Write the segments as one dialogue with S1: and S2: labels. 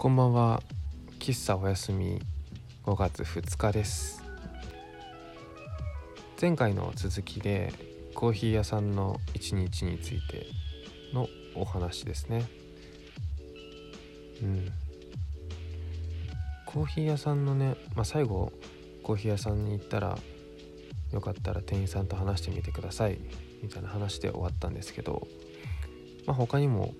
S1: こんばんは。喫茶おやすみ。5月2日です。前回の続きでコーヒー屋さんの一日についてのお話ですね。うん。コーヒー屋さんのね、まあ、最後コーヒー屋さんに行ったらよかったら店員さんと話してみてください。みたいな話で終わったんですけど、まあ、他にも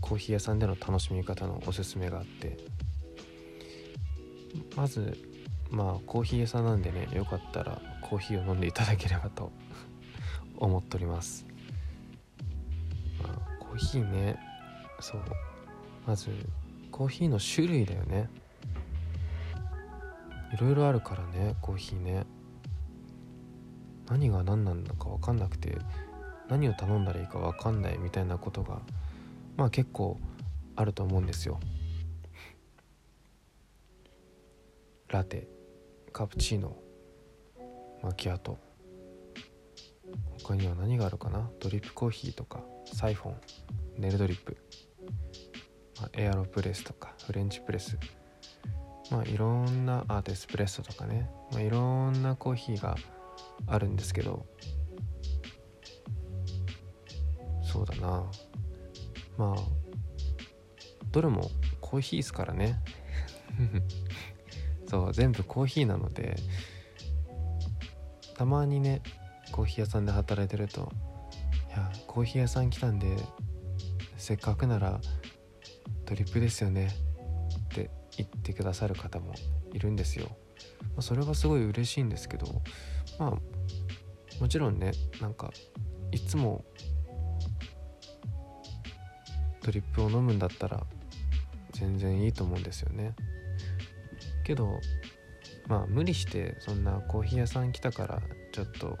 S1: コーヒー屋さんでの楽しみ方のおすすめがあってまずまあコーヒー屋さんなんでねよかったらコーヒーを飲んでいただければと 思っております、まあ、コーヒーねそうまずコーヒーの種類だよね。いろいろあるからねコーヒーね。何が何なのか分かんなくて何を頼んだらいいか分かんないみたいなことがまあ結構あると思うんですよ。ラテカプチーノマキアト。他には何があるかな？ドリップコーヒーとかサイフォンネルドリップ、まあ、エアロプレスとかフレンチプレス。まあいろんなアートエスプレッソとかね、まあ、いろんなコーヒーがあるんですけど。そうだな。まあどれもコーヒーですからね そう全部コーヒーなのでたまにねコーヒー屋さんで働いてると「いやコーヒー屋さん来たんでせっかくならドリップですよね」って言ってくださる方もいるんですよ。まあ、それはすごい嬉しいんですけどまあもちろんねなんかいつもドリップを飲むんだったら全然いいと思うんですよねけどまあ無理してそんなコーヒー屋さん来たからちょっと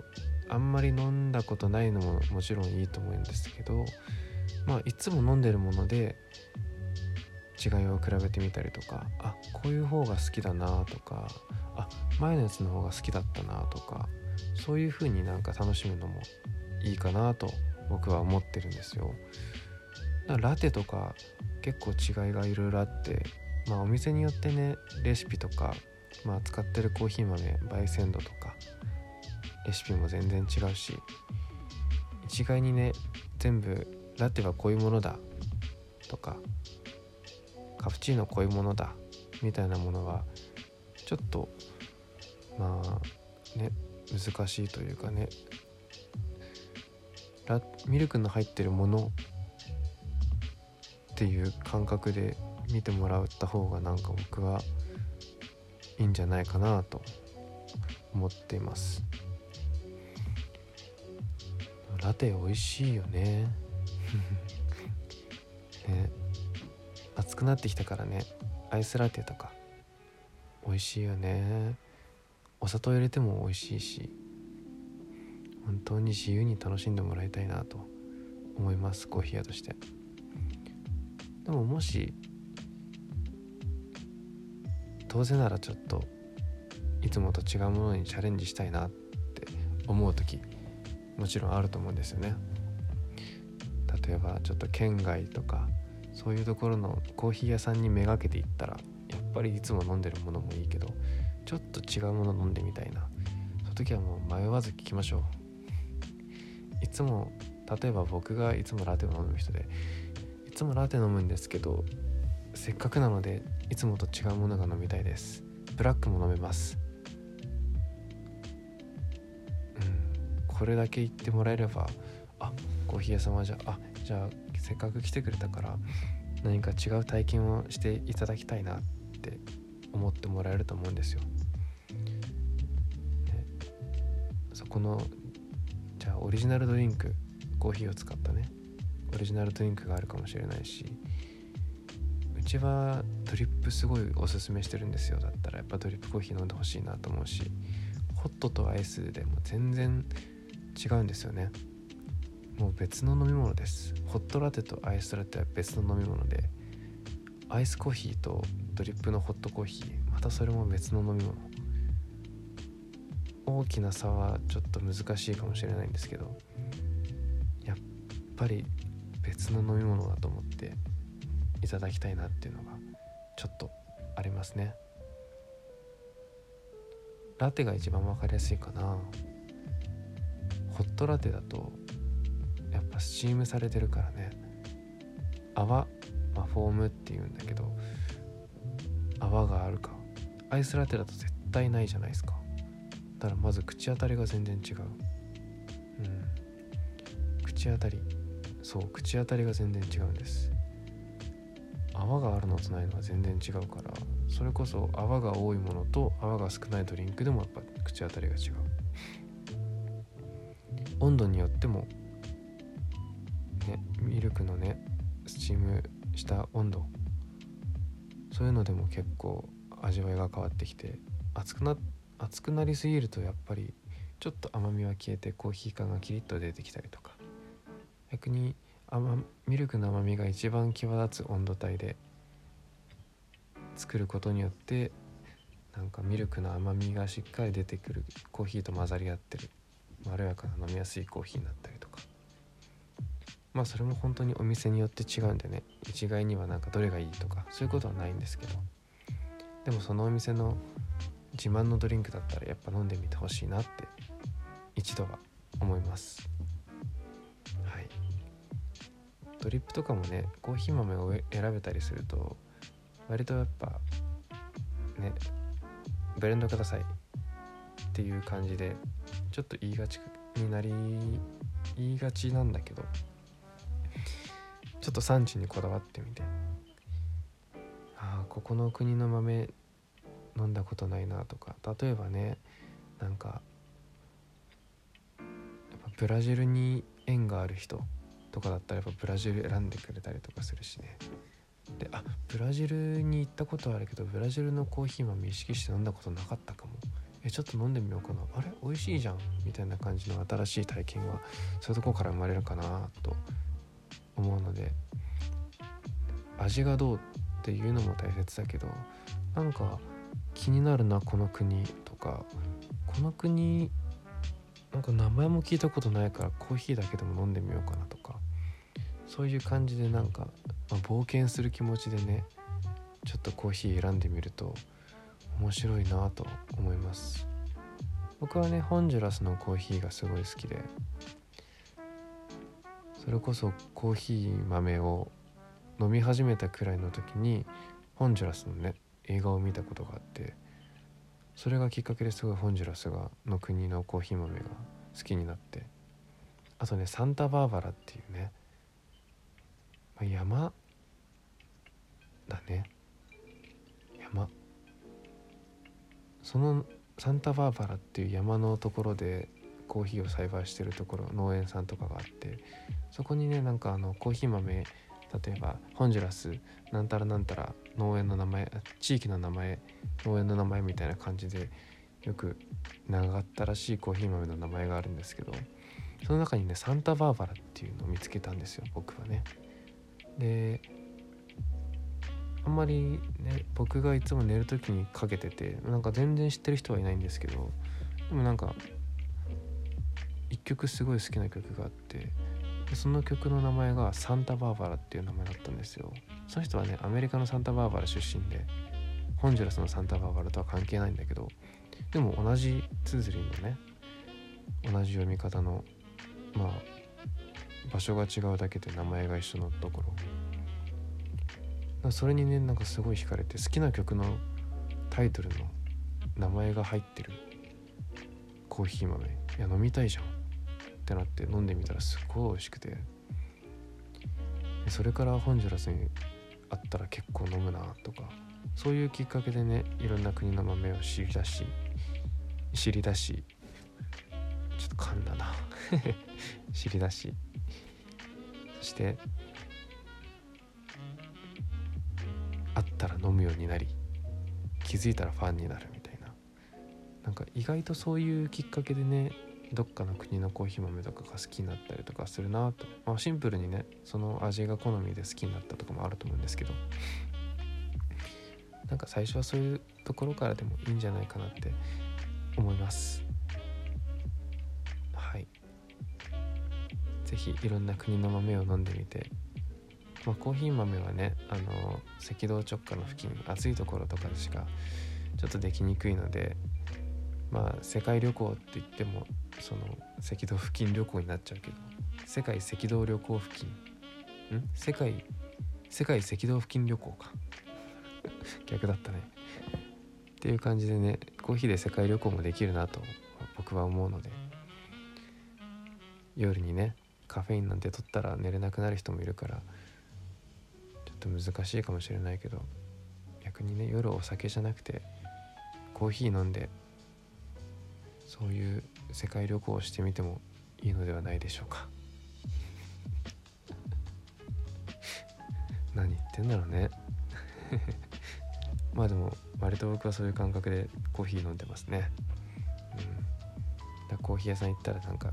S1: あんまり飲んだことないのももちろんいいと思うんですけどまあいつも飲んでるもので違いを比べてみたりとかあこういう方が好きだなとかあ前のやつの方が好きだったなとかそういう風になんか楽しむのもいいかなと僕は思ってるんですよ。ラテとか結構違いがいろいろあってまあお店によってねレシピとか、まあ、使ってるコーヒー豆焙煎度とかレシピも全然違うし一概にね全部ラテはこういうものだとかカプチーノこういうものだみたいなものはちょっとまあね難しいというかねミルクの入ってるものっていう感覚で見てもらった方がなんか僕はいいんじゃないかなと思っています。ラテ美味しいよね。ね。暑くなってきたからね。アイスラテとか。美味しいよね。お砂糖入れても美味しいし。本当に自由に楽しんでもらいたいなと思います。コーヒー屋として。でももし当然ならちょっといつもと違うものにチャレンジしたいなって思う時もちろんあると思うんですよね。例えばちょっと県外とかそういうところのコーヒー屋さんにめがけていったらやっぱりいつも飲んでるものもいいけどちょっと違うもの飲んでみたいな。その時はもう迷わず聞きましょう。いつも例えば僕がいつもラテを飲む人でつもラテ飲むんですけどせっかくなのでいつもと違うものが飲みたいです。ブラックも飲めます。うん。これだけ言ってもらえればあコーヒー屋さんはじゃああじゃあせっかく来てくれたから何か違う体験をしていただきたいなって思ってもらえると思うんですよ、ね、そこのじゃあオリジナルドリンクコーヒーを使ったね。オリジナルドリンクがあるかもしれないしうちはドリップすごいおすすめしてるんですよ。だったらやっぱドリップコーヒー飲んでほしいなと思うしホットとアイスでも全然違うんですよね。もう別の飲み物です。ホットラテとアイスラテは別の飲み物でアイスコーヒーとドリップのホットコーヒーまたそれも別の飲み物。大きな差はちょっと難しいかもしれないんですけどやっぱり別の飲み物だと思っていただきたいなっていうのがちょっとありますね。ラテが一番分かりやすいかな。ホットラテだとやっぱスチームされてるからね。泡、まあ、フォームっていうんだけど泡があるか。アイスラテだと絶対ないじゃないですか。だからまず口当たりが全然違う。うん。口当たり。そう口当たりが全然違うんです。泡があるのとないのは全然違うからそれこそ泡が多いものと泡が少ないドリンクでもやっぱ口当たりが違う。温度によってもねミルクのねスチームした温度そういうのでも結構味わいが変わってきて熱くな熱くなりすぎるとやっぱりちょっと甘みは消えてコーヒー感がキリッと出てきたりとか逆に甘ミルクの甘みが一番際立つ温度帯で作ることによってなんかミルクの甘みがしっかり出てくるコーヒーと混ざり合ってる。まろやかな飲みやすいコーヒーになったりとか。まあそれも本当にお店によって違うんでね。一概にはなんかどれがいいとかそういうことはないんですけど。でもそのお店の自慢のドリンクだったらやっぱ飲んでみてほしいなって一度は思います。ドリップとかもねコーヒー豆を選べたりすると割とやっぱねブレンドくださいっていう感じでちょっと言いがちになり言いがちなんだけどちょっと産地にこだわってみて。ああここの国の豆飲んだことないなとか。例えばねなんかやっぱブラジルに縁がある人とかだったらやっぱブラジル選んでくれたりとかするしね。であブラジルに行ったことはあるけどブラジルのコーヒー豆意識して飲んだことなかったかも。えちょっと飲んでみようかな。あれ？美味しいじゃん。みたいな感じの新しい体験はそういうとこから生まれるかなと思うので。味がどうっていうのも大切だけどなんか気になるなこの国とか。この国なんか名前も聞いたことないからコーヒーだけでも飲んでみようかなとか。そういう感じでなんか、まあ、冒険する気持ちでねちょっとコーヒー選んでみると面白いなと思います。僕はねホンジュラスのコーヒーがすごい好きでそれこそコーヒー豆を飲み始めたくらいの時にホンジュラスのね映画を見たことがあってそれがきっかけですごいホンジュラスがの国のコーヒー豆が好きになってあとねサンタバーバラっていうね、山だね山そのサンタバーバラっていう山のところでコーヒーを栽培してるところ農園さんとかがあってそこにねなんかあのコーヒー豆例えばホンジュラスなんたらなんたら農園の名前地域の名前農園の名前みたいな感じでよく長かったらしいコーヒー豆の名前があるんですけどその中にねサンタバーバラっていうのを見つけたんですよ僕はね。であんまりね僕がいつも寝る時にかけててなんか全然知ってる人はいないんですけどでもなんか一曲すごい好きな曲があってその曲の名前がサンタバーバラっていう名前だったんですよ。その人はねアメリカのサンタバーバラ出身でホンジュラスのサンタバーバラとは関係ないんだけどでも同じ綴りのね同じ読み方のまあ場所が違うだけで名前が一緒のところ。それにねなんかすごい惹かれて好きな曲のタイトルの名前が入ってる。コーヒー豆。いや飲みたいじゃん。ってなって飲んでみたらすっごい美味しくて。それからホンジュラスにあったら結構飲むなとか。そういうきっかけでねいろんな国の豆を知り出し知り出しちょっと噛んだな。知り出し。そしてあったら飲むようになり気づいたらファンになるみたいな。なんか意外とそういうきっかけでねどっかの国のコーヒー豆とかが好きになったりとかするなと、まあ、シンプルにねその味が好みで好きになったとかもあると思うんですけど。なんか最初はそういうところからでもいいんじゃないかなって思います。是非いろんな国の豆を飲んでみて。まあ、コーヒー豆はねあの赤道直下の付近暑いところとかでしかちょっとできにくいのでまあ世界旅行って言ってもその赤道付近旅行になっちゃうけど世界赤道旅行付近。ん？世界世界赤道付近旅行か。逆だったね。っていう感じでねコーヒーで世界旅行もできるなと僕は思うので夜にねカフェインなんて取ったら寝れなくなる人もいるからちょっと難しいかもしれないけど逆にね夜お酒じゃなくてコーヒー飲んでそういう世界旅行をしてみてもいいのではないでしょうか。何言ってんだろうね。まあでも割と僕はそういう感覚でコーヒー飲んでますね。うん。だコーヒー屋さん行ったらなんか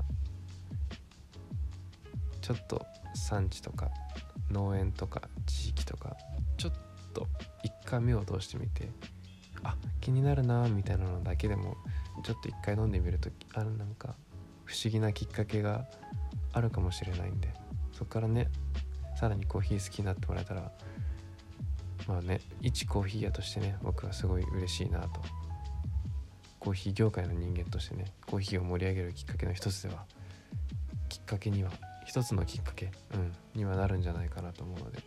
S1: ちょっと産地とか農園とか地域とかちょっと一回目を通してみてあ気になるなみたいなのだけでもちょっと一回飲んでみるとあるなんか不思議なきっかけがあるかもしれないんでそこからねさらにコーヒー好きになってもらえたらまあね一コーヒー屋としてね僕はすごい嬉しいなと。コーヒー業界の人間としてねコーヒーを盛り上げるきっかけの一つではきっかけには一つのきっかけ、うん、にはなるんじゃないかなと思うので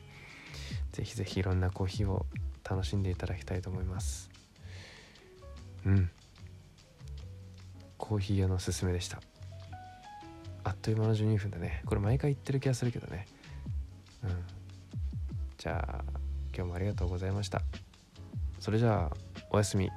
S1: ぜひぜひいろんなコーヒーを楽しんでいただきたいと思います。うん。コーヒー屋のおすすめでした。あっという間の12分だね。これ毎回言ってる気がするけどね。うん。じゃあ今日もありがとうございました。それじゃあおやすみ。